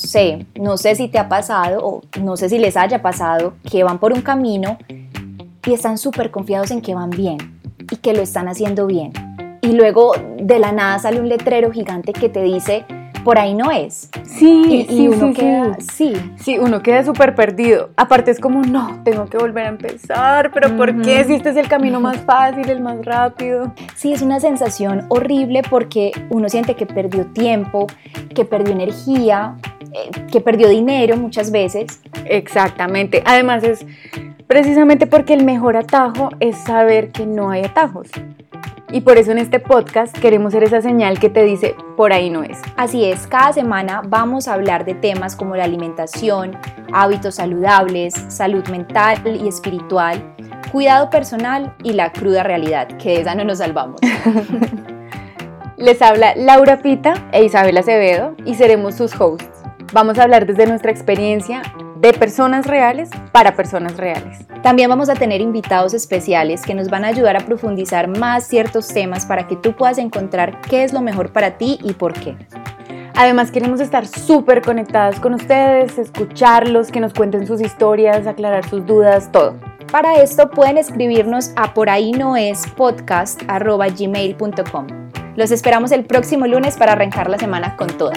sé, no sé si te ha pasado o no sé si les haya pasado que van por un camino y están súper confiados en que van bien y que lo están haciendo bien. Y luego de la nada sale un letrero gigante que te dice, por ahí no es. Sí, Y, sí, uno sí, queda, sí. sí. Uno queda súper perdido. Aparte es como, no, tengo que volver a empezar, pero ¿por qué? Si este es el camino más fácil, el más rápido. Sí, es una sensación horrible porque uno siente que perdió tiempo, que perdió energía, eh, que perdió dinero muchas veces. Exactamente. Además es precisamente porque el mejor atajo es saber que no hay atajos. Y por eso en este podcast queremos ser esa señal que te dice, por ahí no es. Así es, cada semana vamos a hablar de temas como la alimentación, hábitos saludables, salud mental y espiritual, cuidado personal y la cruda realidad, que de esa no nos salvamos. Les habla Laura Pita e Isabel Acevedo y seremos sus hosts. Vamos a hablar desde nuestra experiencia de personas reales para personas reales. También vamos a tener invitados especiales que nos van a ayudar a profundizar más ciertos temas para que tú puedas encontrar qué es lo mejor para ti y por qué. Además queremos estar súper conectadas con ustedes, escucharlos, que nos cuenten sus historias, aclarar sus dudas, todo. Para esto pueden escribirnos a por ahí no es podcast@gmail.com. Los esperamos el próximo lunes para arrancar la semana con toda.